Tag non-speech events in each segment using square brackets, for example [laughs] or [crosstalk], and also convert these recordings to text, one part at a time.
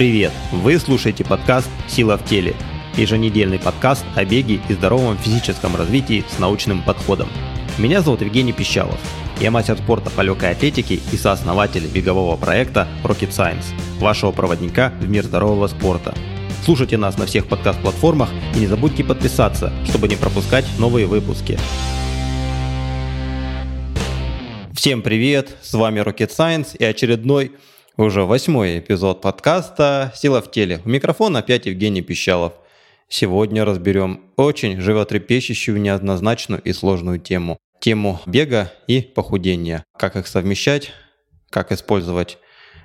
Привет! Вы слушаете подкаст «Сила в теле» еженедельный подкаст о беге и здоровом физическом развитии с научным подходом. Меня зовут Евгений Пищалов. Я мастер спорта по легкой атлетике и сооснователь бегового проекта Rocket Science, вашего проводника в мир здорового спорта. Слушайте нас на всех подкаст-платформах и не забудьте подписаться, чтобы не пропускать новые выпуски. Всем привет, с вами Rocket Science и очередной уже восьмой эпизод подкаста «Сила в теле». У микрофона опять Евгений Пищалов. Сегодня разберем очень животрепещущую, неоднозначную и сложную тему. Тему бега и похудения. Как их совмещать, как использовать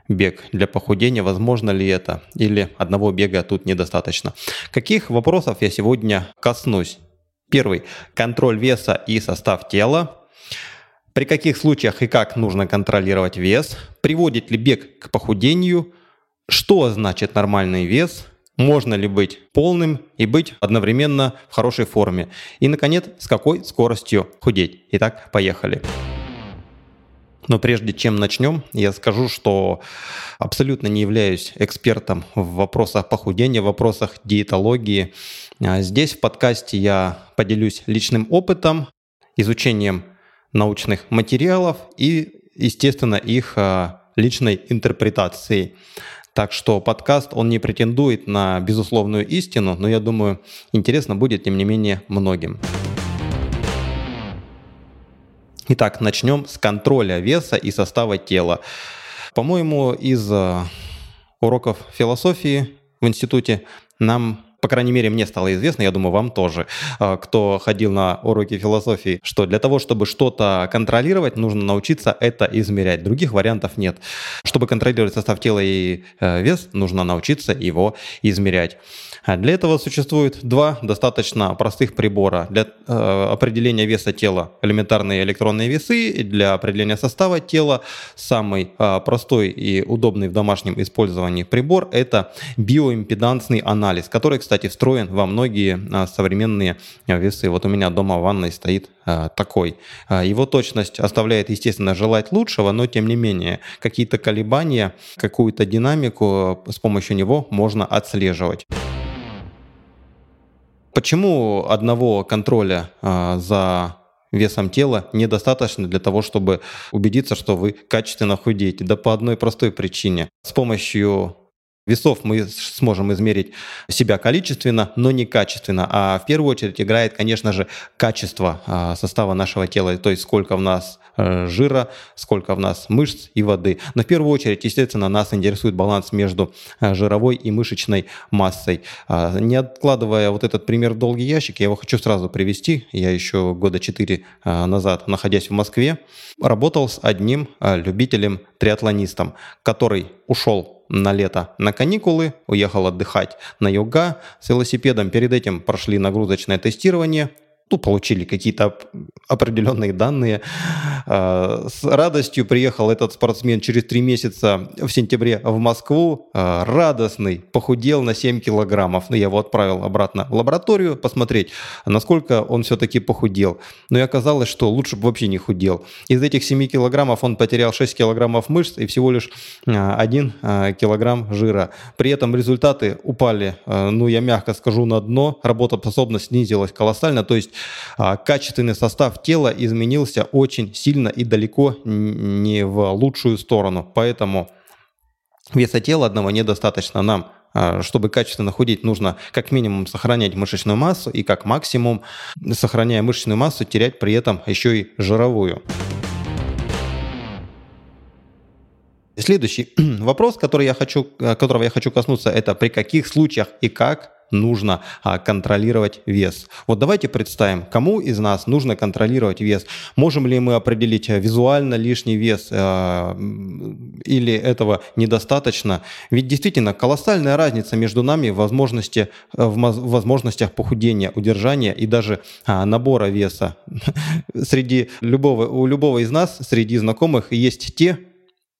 бег для похудения, возможно ли это, или одного бега тут недостаточно. Каких вопросов я сегодня коснусь? Первый. Контроль веса и состав тела. При каких случаях и как нужно контролировать вес? Приводит ли бег к похудению? Что значит нормальный вес? Можно ли быть полным и быть одновременно в хорошей форме? И, наконец, с какой скоростью худеть? Итак, поехали. Но прежде чем начнем, я скажу, что абсолютно не являюсь экспертом в вопросах похудения, в вопросах диетологии. А здесь в подкасте я поделюсь личным опытом, изучением научных материалов и, естественно, их а, личной интерпретацией. Так что подкаст, он не претендует на безусловную истину, но я думаю, интересно будет, тем не менее, многим. Итак, начнем с контроля веса и состава тела. По-моему, из а, уроков философии в институте нам по крайней мере, мне стало известно, я думаю, вам тоже, а, кто ходил на уроки философии, что для того, чтобы что-то контролировать, нужно научиться это измерять. Других вариантов нет. Чтобы контролировать состав тела и э, вес, нужно научиться его измерять. А для этого существует два достаточно простых прибора. Для э, определения веса тела элементарные электронные весы, для определения состава тела самый э, простой и удобный в домашнем использовании прибор – это биоимпедансный анализ, который, кстати, встроен во многие э, современные весы. Вот у меня дома в ванной стоит э, такой. Его точность оставляет, естественно, желать лучшего, но тем не менее какие-то колебания, какую-то динамику с помощью него можно отслеживать. Почему одного контроля за весом тела недостаточно для того, чтобы убедиться, что вы качественно худеете? Да по одной простой причине. С помощью весов мы сможем измерить себя количественно, но не качественно. А в первую очередь играет, конечно же, качество а, состава нашего тела, то есть сколько в нас э, жира, сколько в нас мышц и воды. Но в первую очередь, естественно, нас интересует баланс между э, жировой и мышечной массой. А, не откладывая вот этот пример в долгий ящик, я его хочу сразу привести. Я еще года четыре э, назад, находясь в Москве, работал с одним любителем-триатлонистом, который ушел на лето на каникулы, уехал отдыхать на юга с велосипедом. Перед этим прошли нагрузочное тестирование, ну, получили какие-то определенные данные. А, с радостью приехал этот спортсмен через три месяца в сентябре в Москву. А, радостный, похудел на 7 килограммов. Ну, я его отправил обратно в лабораторию посмотреть, насколько он все-таки похудел. Но и оказалось, что лучше бы вообще не худел. Из этих 7 килограммов он потерял 6 килограммов мышц и всего лишь 1 а, килограмм жира. При этом результаты упали, ну, я мягко скажу, на дно. Работоспособность снизилась колоссально. То есть а, качественный состав тела изменился очень сильно и далеко не в лучшую сторону. Поэтому веса тела одного недостаточно нам а, чтобы качественно худеть, нужно как минимум сохранять мышечную массу и как максимум, сохраняя мышечную массу, терять при этом еще и жировую. Следующий [clears throat] вопрос, который я хочу, которого я хочу коснуться, это при каких случаях и как нужно а, контролировать вес. Вот давайте представим, кому из нас нужно контролировать вес. Можем ли мы определить э, визуально лишний вес а, или этого недостаточно? Ведь действительно колоссальная разница между нами в, возможности, в возможностях похудения, удержания и даже а, набора веса. [laughs] Среди любого, у любого из нас, среди знакомых есть те,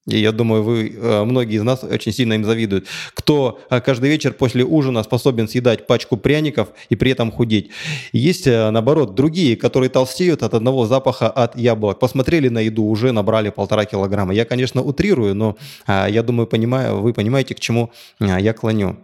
И я думаю, вы, э, многие из нас очень сильно им завидуют. Кто э, каждый вечер после ужина способен съедать пачку пряников и при этом худеть. Есть, э, наоборот, другие, которые толстеют от одного запаха от яблок. Посмотрели на еду, уже набрали полтора килограмма. Я, конечно, утрирую, но я думаю, понимаю, вы понимаете, к чему я клоню.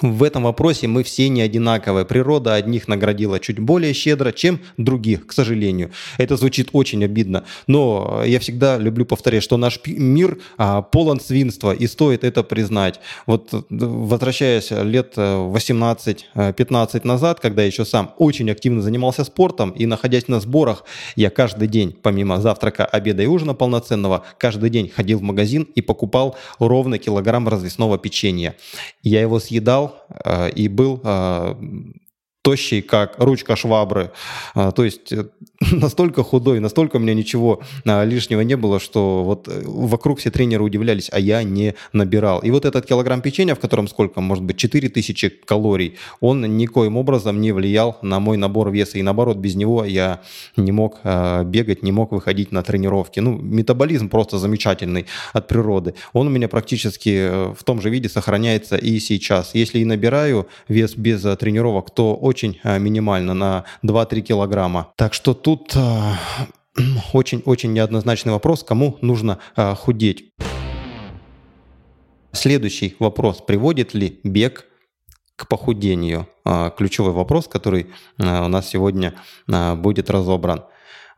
В этом вопросе мы все не одинаковые. Природа одних наградила чуть более щедро, чем других, к сожалению. Это звучит очень обидно. Но я всегда люблю повторять, что наш мир а, полон свинства, и стоит это признать. Вот возвращаясь лет 18-15 э, назад, когда я еще сам очень активно занимался спортом, и находясь на сборах, я каждый день, помимо завтрака, обеда и ужина полноценного, каждый день ходил в магазин и покупал ровно килограмм развесного печенья. Я его съедал Э, и был э, тощий, как ручка швабры. А, то есть э, [laughs] настолько худой, настолько у меня ничего а, лишнего не было, что вот э, вокруг все тренеры удивлялись, а я не набирал. И вот этот килограмм печенья, в котором сколько, может быть, 4000 калорий, он никоим образом не влиял на мой набор веса. И наоборот, без него я не мог а, бегать, не мог выходить на тренировки. Ну, метаболизм просто замечательный от природы. Он у меня практически э, в том же виде сохраняется и сейчас. Если и набираю вес без тренировок, то очень а, минимально, на 2-3 килограмма. Так что тут [clears throat] очень-очень неоднозначный вопрос, кому нужно а, худеть. Следующий вопрос. Приводит ли бег к похудению? А, ключевой вопрос, который у нас сегодня будет разобран.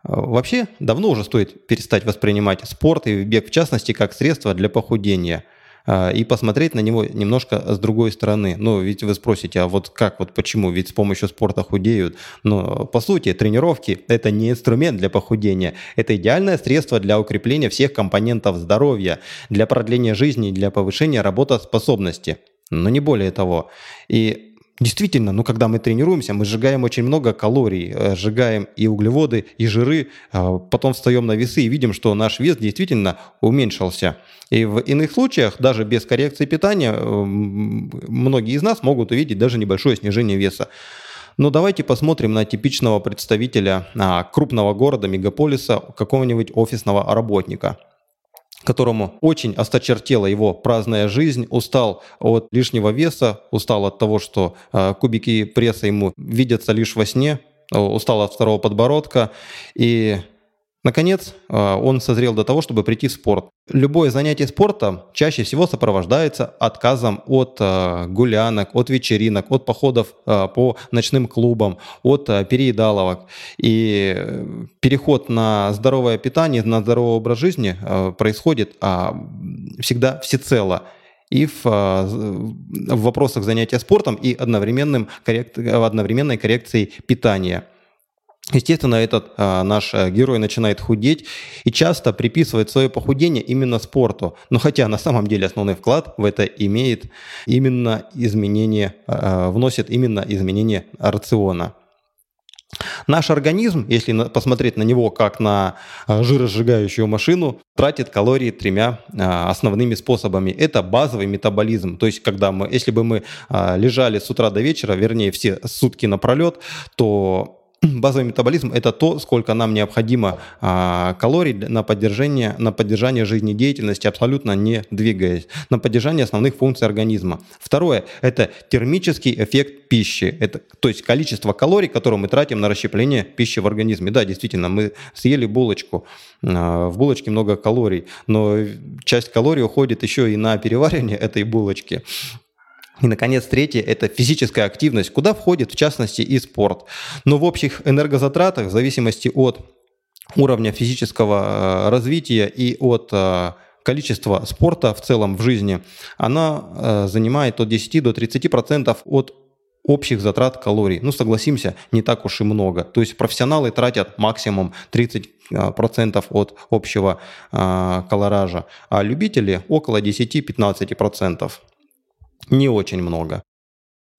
Вообще, давно уже стоит перестать воспринимать спорт и бег в частности как средство для похудения – а, и посмотреть на него немножко с другой стороны. Ну, ведь вы спросите, а вот как, вот почему? Ведь с помощью спорта худеют. Но, по сути, тренировки – это не инструмент для похудения. Это идеальное средство для укрепления всех компонентов здоровья, для продления жизни, для повышения работоспособности. Но не более того. И Действительно, ну когда мы тренируемся, мы сжигаем очень много калорий, э, сжигаем и углеводы, и жиры, а потом встаем на весы и видим, что наш вес действительно уменьшился. И в иных случаях, даже без коррекции питания, э, многие из нас могут увидеть даже небольшое снижение веса. Но давайте посмотрим на типичного представителя а, крупного города, мегаполиса, какого-нибудь офисного работника – которому очень осточертела его праздная жизнь, устал от лишнего веса, устал от того, что э, кубики пресса ему видятся лишь во сне, э, устал от второго подбородка. И Наконец, э, он созрел до того, чтобы прийти в спорт. Любое занятие спортом чаще всего сопровождается отказом от э, гулянок, от вечеринок, от походов э, по ночным клубам, от переедаловок. И переход на здоровое питание, на здоровый образ жизни происходит а, всегда всецело и в, в вопросах занятия спортом, и одновременным коррект, одновременной коррекцией питания – Естественно, этот а, наш э, герой начинает худеть и часто приписывает свое похудение именно спорту. Но хотя на самом деле основной вклад в это имеет именно изменение, а, вносит именно изменение рациона. Наш организм, если посмотреть на него как на а, жиросжигающую машину, тратит калории тремя а, основными способами. Это базовый метаболизм. То есть, когда мы, если бы мы а, лежали с утра до вечера, вернее, все сутки напролет, то [clears throat] базовый метаболизм – это то, сколько нам необходимо а, калорий на поддержание, на поддержание жизнедеятельности, абсолютно не двигаясь, на поддержание основных функций организма. Второе – это термический эффект пищи, это, то есть количество калорий, которые мы тратим на расщепление пищи в организме. Да, действительно, мы съели булочку, а, в булочке много калорий, но часть калорий уходит еще и на переваривание [laughs] этой булочки. И, наконец, третье – это физическая активность, куда входит, в частности, и спорт. Но в общих энергозатратах, в зависимости от уровня физического э, развития и от э, количества спорта в целом в жизни, она э, занимает от 10 до 30% от общих затрат калорий. Ну, согласимся, не так уж и много. То есть профессионалы тратят максимум 30% от общего колоража, а любители около 10-15% не очень много.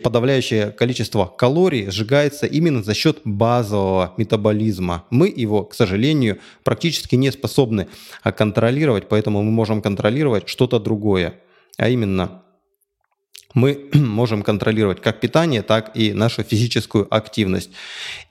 Подавляющее количество калорий сжигается именно за счет базового метаболизма. Мы его, к сожалению, практически не способны а, контролировать, поэтому мы можем контролировать что-то другое. А именно, мы [clears throat] можем контролировать как питание, так и нашу физическую активность.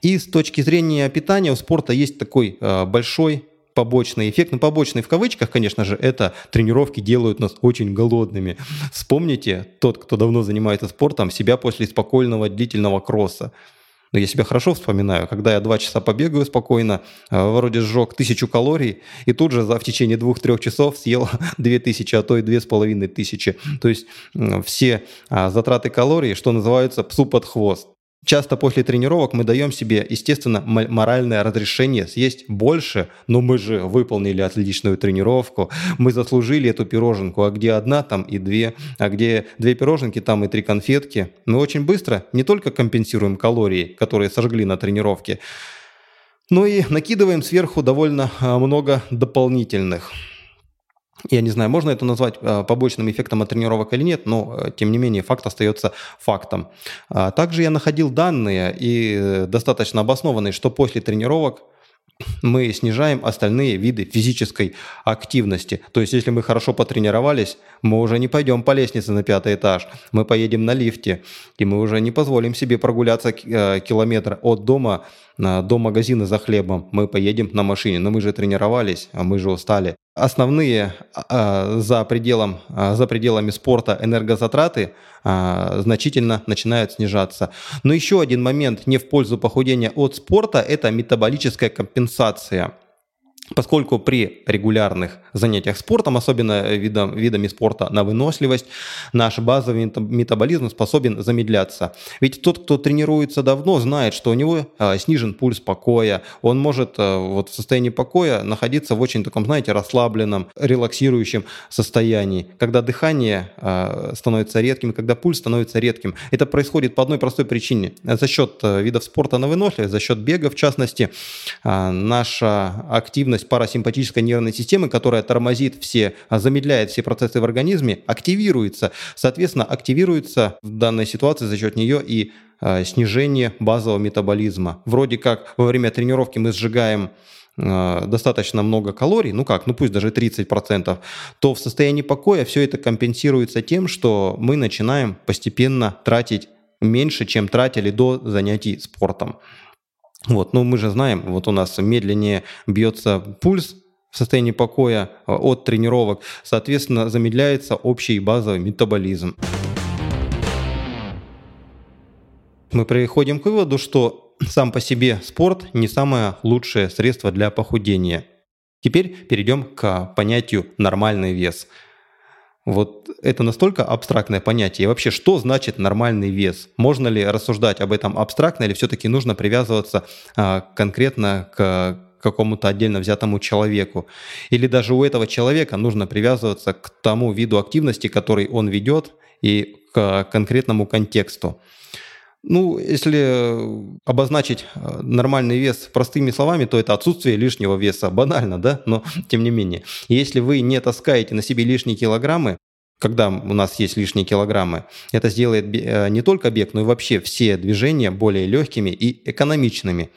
И с точки зрения питания у спорта есть такой а, большой побочный эффект. Ну, побочный в кавычках, конечно же, это тренировки делают нас очень голодными. Вспомните, тот, кто давно занимается спортом, себя после спокойного длительного кросса. Но я себя хорошо вспоминаю, когда я два часа побегаю спокойно, э, вроде сжег тысячу калорий, и тут же за в течение двух-трех часов съел [laughs] две тысячи, а то и две с половиной тысячи. То есть все а, затраты калорий, что называется, псу под хвост. Часто после тренировок мы даем себе, естественно, моральное разрешение съесть больше, но мы же выполнили отличную тренировку, мы заслужили эту пироженку, а где одна, там и две, а где две пироженки, там и три конфетки. Мы очень быстро не только компенсируем калории, которые сожгли на тренировке, но и накидываем сверху довольно а, много дополнительных. Я не знаю, можно это назвать э, побочным эффектом от тренировок или нет, но э, тем не менее факт остается фактом. А также я находил данные и э, достаточно обоснованные, что после тренировок мы снижаем остальные виды физической активности. То есть, если мы хорошо потренировались, мы уже не пойдем по лестнице на пятый этаж, мы поедем на лифте, и мы уже не позволим себе прогуляться километр от дома до магазина за хлебом. Мы поедем на машине, но мы же тренировались, а мы же устали основные а, за, пределом, а, за пределами спорта энергозатраты а, значительно начинают снижаться. Но еще один момент не в пользу похудения от спорта – это метаболическая компенсация – Поскольку при регулярных занятиях спортом, особенно видом, видами спорта на выносливость, наш базовый метаболизм способен замедляться. Ведь тот, кто тренируется давно, знает, что у него э, снижен пульс покоя, он может э, вот в состоянии покоя находиться в очень таком, знаете, расслабленном, релаксирующем состоянии, когда дыхание э, становится редким, когда пульс становится редким. Это происходит по одной простой причине. За счет э, видов спорта на выносливость, за счет бега в частности, э, наша активность активность парасимпатической нервной системы, которая тормозит все, а, замедляет все процессы в организме, активируется. Соответственно, активируется в данной ситуации за счет нее и э, снижение базового метаболизма. Вроде как во время тренировки мы сжигаем достаточно много калорий, ну как, ну пусть даже 30%, то в состоянии покоя все это компенсируется тем, что мы начинаем постепенно тратить меньше, чем тратили до занятий спортом. Вот, но мы же знаем, вот у нас медленнее бьется пульс в состоянии покоя э, от тренировок, соответственно, замедляется общий базовый метаболизм. Мы приходим к выводу, что сам по себе спорт не самое лучшее средство для похудения. Теперь перейдем к понятию нормальный вес – вот это настолько абстрактное понятие. И вообще, что значит нормальный вес? Можно ли рассуждать об этом абстрактно или все-таки нужно привязываться а, конкретно к какому-то отдельно взятому человеку? Или даже у этого человека нужно привязываться к тому виду активности, который он ведет, и к конкретному контексту? Ну, если обозначить а, нормальный вес простыми словами, то это отсутствие лишнего веса. Банально, да? Но [laughs] тем не менее. Если вы не таскаете на себе лишние килограммы, когда у нас есть лишние килограммы, это сделает э, не только бег, но и вообще все движения более легкими и экономичными.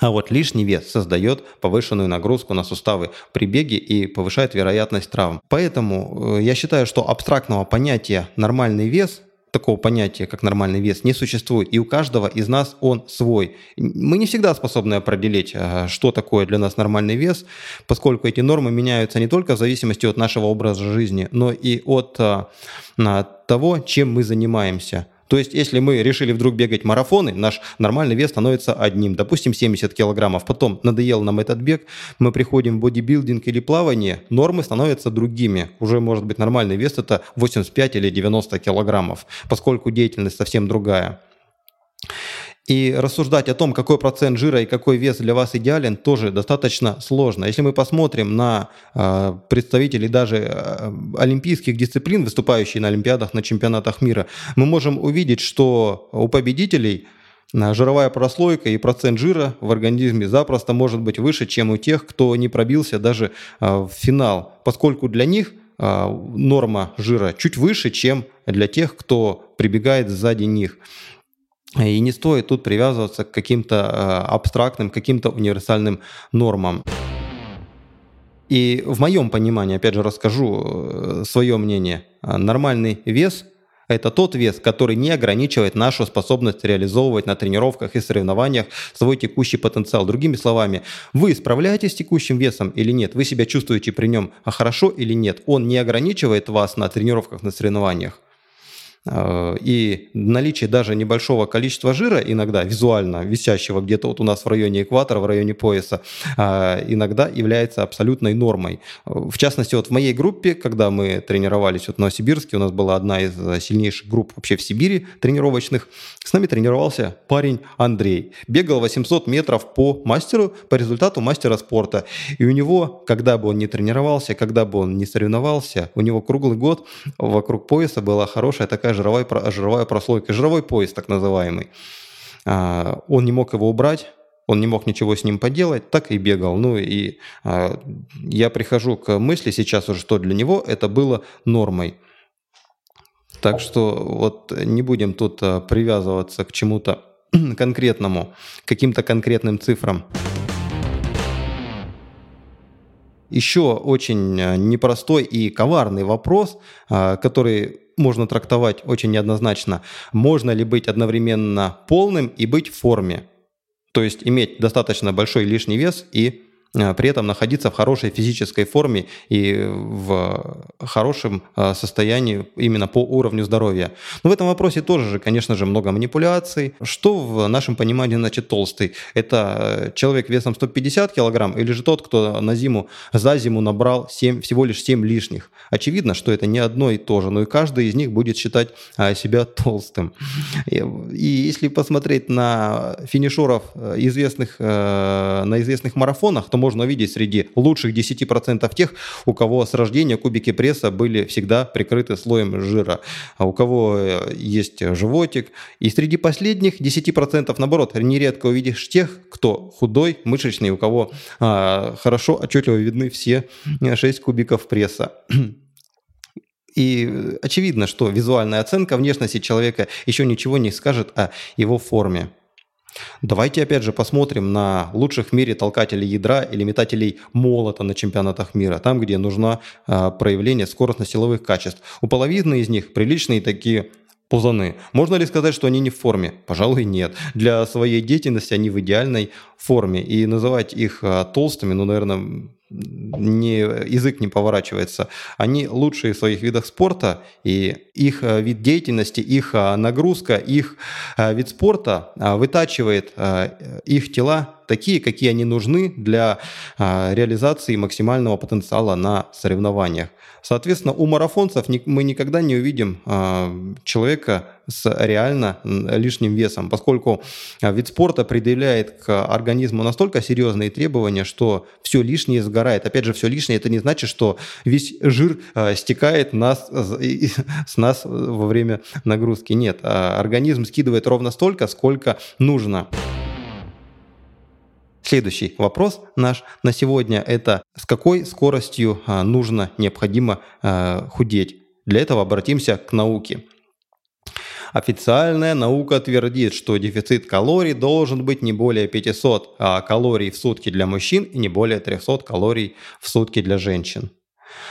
А вот лишний вес создает повышенную нагрузку на суставы при беге и повышает вероятность травм. Поэтому э, я считаю, что абстрактного понятия «нормальный вес» такого понятия, как нормальный вес, не существует. И у каждого из нас он свой. Мы не всегда способны определить, э, что такое для нас нормальный вес, поскольку эти нормы меняются не только в зависимости от нашего образа жизни, но и от э, того, чем мы занимаемся. То есть, если мы решили вдруг бегать марафоны, наш нормальный вес становится одним, допустим, 70 килограммов. Потом надоел нам этот бег, мы приходим в бодибилдинг или плавание, нормы становятся другими. Уже может быть нормальный вес это 85 или 90 килограммов, поскольку деятельность совсем другая. И рассуждать о том, какой процент жира и какой вес для вас идеален, тоже достаточно сложно. Если мы посмотрим на э, представителей даже э, олимпийских дисциплин, выступающих на Олимпиадах, на чемпионатах мира, мы можем увидеть, что у победителей э, жировая прослойка и процент жира в организме запросто может быть выше, чем у тех, кто не пробился даже э, в финал, поскольку для них э, норма жира чуть выше, чем для тех, кто прибегает сзади них. И не стоит тут привязываться к каким-то э, абстрактным, каким-то универсальным нормам. И в моем понимании, опять же, расскажу э, свое мнение. Нормальный вес Это тот вес, который не ограничивает нашу способность реализовывать на тренировках и соревнованиях свой текущий потенциал. Другими словами, вы справляетесь с текущим весом или нет, вы себя чувствуете при нем хорошо или нет. Он не ограничивает вас на тренировках, на соревнованиях. Э, и наличие даже небольшого количества жира, иногда визуально висящего где-то вот у нас в районе экватора, в районе пояса, э, иногда является абсолютной нормой. В частности, вот в моей группе, когда мы тренировались вот в Новосибирске, у нас была одна из сильнейших групп вообще в Сибири тренировочных, с нами тренировался парень Андрей. Бегал 800 метров по мастеру, по результату мастера спорта. И у него, когда бы он не тренировался, когда бы он не соревновался, у него круглый год вокруг пояса была хорошая такая жировая, жировая прослойка, жировой пояс так называемый. А, он не мог его убрать, он не мог ничего с ним поделать, так и бегал. Ну и а, я прихожу к мысли сейчас уже, что для него это было нормой. Так что вот не будем тут а, привязываться к чему-то [clears throat] конкретному, каким-то конкретным цифрам. Еще очень непростой и коварный вопрос, который можно трактовать очень неоднозначно. Можно ли быть одновременно полным и быть в форме? То есть иметь достаточно большой лишний вес и Э, при этом находиться в хорошей физической форме и в хорошем э, состоянии именно по уровню здоровья. Но в этом вопросе тоже же, конечно же, много манипуляций. Что в нашем понимании значит толстый? Это э, человек весом 150 килограмм или же тот, кто на зиму, за зиму набрал 7, всего лишь 7 лишних? Очевидно, что это не одно и то же, но и каждый из них будет считать себя толстым. И если посмотреть на финишеров известных, на известных марафонах, то можно увидеть среди лучших 10% тех, у кого с рождения кубики пресса были всегда прикрыты слоем жира, а у кого э, есть животик. И среди последних 10% наоборот, нередко увидишь тех, кто худой, мышечный, у кого а, хорошо отчетливо видны все 6 кубиков пресса. [clears throat] И очевидно, что визуальная оценка внешности человека еще ничего не скажет о его форме. Давайте опять же посмотрим на лучших в мире толкателей ядра или метателей молота на чемпионатах мира, там, где нужно э, проявление скоростно-силовых качеств. У половины из них приличные такие пузаны. Можно ли сказать, что они не в форме? Пожалуй, нет. Для своей деятельности они в идеальной форме. И называть их э, толстыми, ну, наверное, не, язык не поворачивается. Они лучшие в своих видах спорта, и их э, вид деятельности, их э, нагрузка, их э, вид спорта вытачивает их тела такие, какие они нужны для реализации максимального потенциала на соревнованиях. Соответственно, у марафонцев мы никогда не увидим человека с реально лишним весом, поскольку вид спорта предъявляет к организму настолько серьезные требования, что все лишнее сгорает. Опять же, все лишнее это не значит, что весь жир стекает нас, с нас во время нагрузки. Нет, организм скидывает ровно столько, сколько нужно. Следующий вопрос наш на сегодня – это с какой скоростью а, нужно, необходимо а, худеть? Для этого обратимся к науке. Официальная наука твердит, что дефицит калорий должен быть не более 500 а, калорий в сутки для мужчин и не более 300 калорий в сутки для женщин.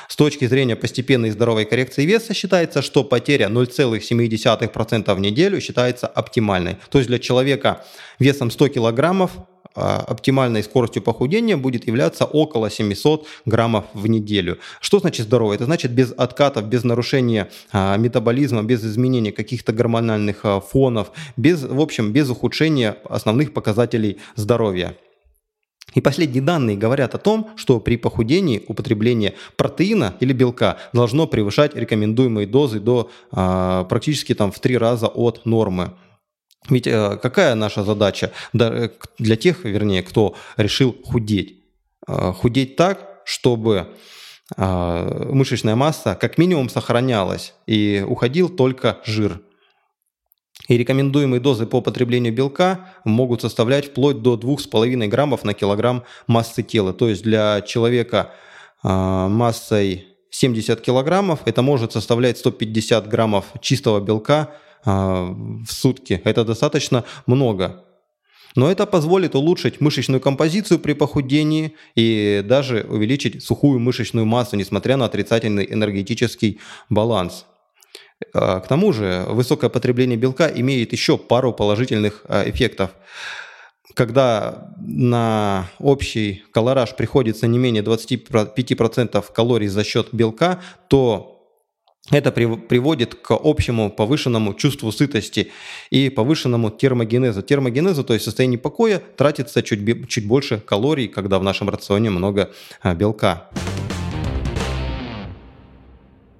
С точки зрения постепенной здоровой коррекции веса считается, что потеря 0,7% в неделю считается оптимальной. То есть для человека весом 100 килограммов оптимальной скоростью похудения будет являться около 700 граммов в неделю. Что значит здорово? Это значит без откатов, без нарушения а, метаболизма, без изменения каких-то гормональных а, фонов, без, в общем, без ухудшения основных показателей здоровья. И последние данные говорят о том, что при похудении употребление протеина или белка должно превышать рекомендуемые дозы до э, практически там, в три раза от нормы. Ведь э, какая наша задача э, для тех, вернее, кто решил худеть? Э, худеть так, чтобы мышечная масса как минимум сохранялась и уходил только жир. И рекомендуемые дозы по потреблению белка могут составлять вплоть до 2,5 граммов на килограмм массы тела. То есть для человека массой 70 килограммов это может составлять 150 граммов чистого белка в сутки. Это достаточно много. Но это позволит улучшить мышечную композицию при похудении и даже увеличить сухую мышечную массу, несмотря на отрицательный энергетический баланс. К тому же высокое потребление белка имеет еще пару положительных эффектов. Когда на общий колораж приходится не менее 25% калорий за счет белка, то это приводит к общему повышенному чувству сытости и повышенному термогенезу. Термогенезу, то есть состояние покоя, тратится чуть, чуть больше калорий, когда в нашем рационе много а, белка.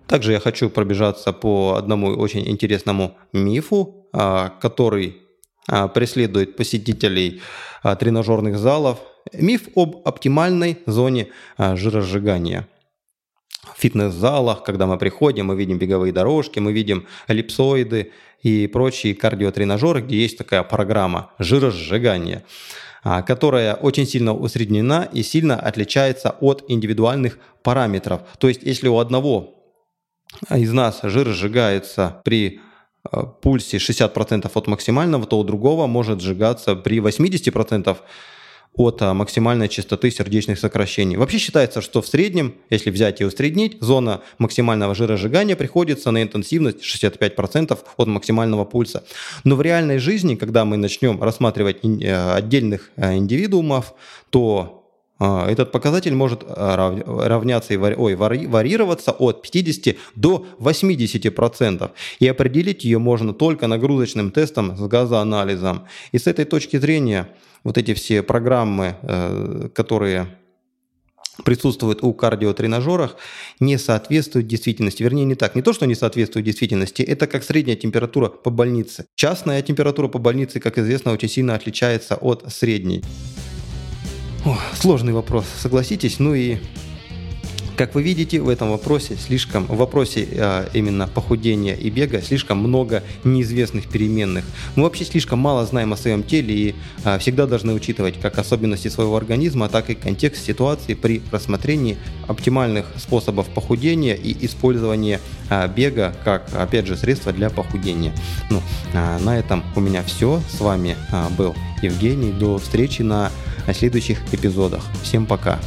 Также я хочу пробежаться по одному очень интересному мифу, а, который а, преследует посетителей тренажерных залов. Миф об оптимальной зоне жиросжигания – фитнес-залах, когда мы приходим, мы видим беговые дорожки, мы видим эллипсоиды и прочие кардиотренажеры, где есть такая программа жиросжигания а, которая очень сильно усреднена и сильно отличается от индивидуальных параметров. То есть, если у одного из нас жир сжигается при а, пульсе 60% от максимального, то у другого может сжигаться при 80% от а, максимальной частоты сердечных сокращений. Вообще считается, что в среднем, если взять и усреднить, зона максимального жиросжигания приходится на интенсивность 65% от максимального пульса. Но в реальной жизни, когда мы начнем рассматривать э, отдельных э, индивидуумов, то этот показатель может равняться и ой, варьироваться от 50 до 80%. И определить ее можно только нагрузочным тестом с газоанализом. И с этой точки зрения вот эти все программы, э, которые присутствуют у кардиотренажерах, не соответствуют действительности. Вернее, не так. Не то, что не соответствует действительности, это как средняя температура по больнице. Частная температура по больнице, как известно, очень сильно отличается от средней. О, сложный вопрос, согласитесь. Ну и как вы видите, в этом вопросе слишком, в вопросе а, именно похудения и бега слишком много неизвестных переменных. Мы вообще слишком мало знаем о своем теле и а, всегда должны учитывать как особенности своего организма, так и контекст ситуации при рассмотрении оптимальных способов похудения и использования а, бега как, опять же, средство для похудения. Ну, а, на этом у меня все. С вами а, был Евгений. До встречи на следующих эпизодах. Всем пока.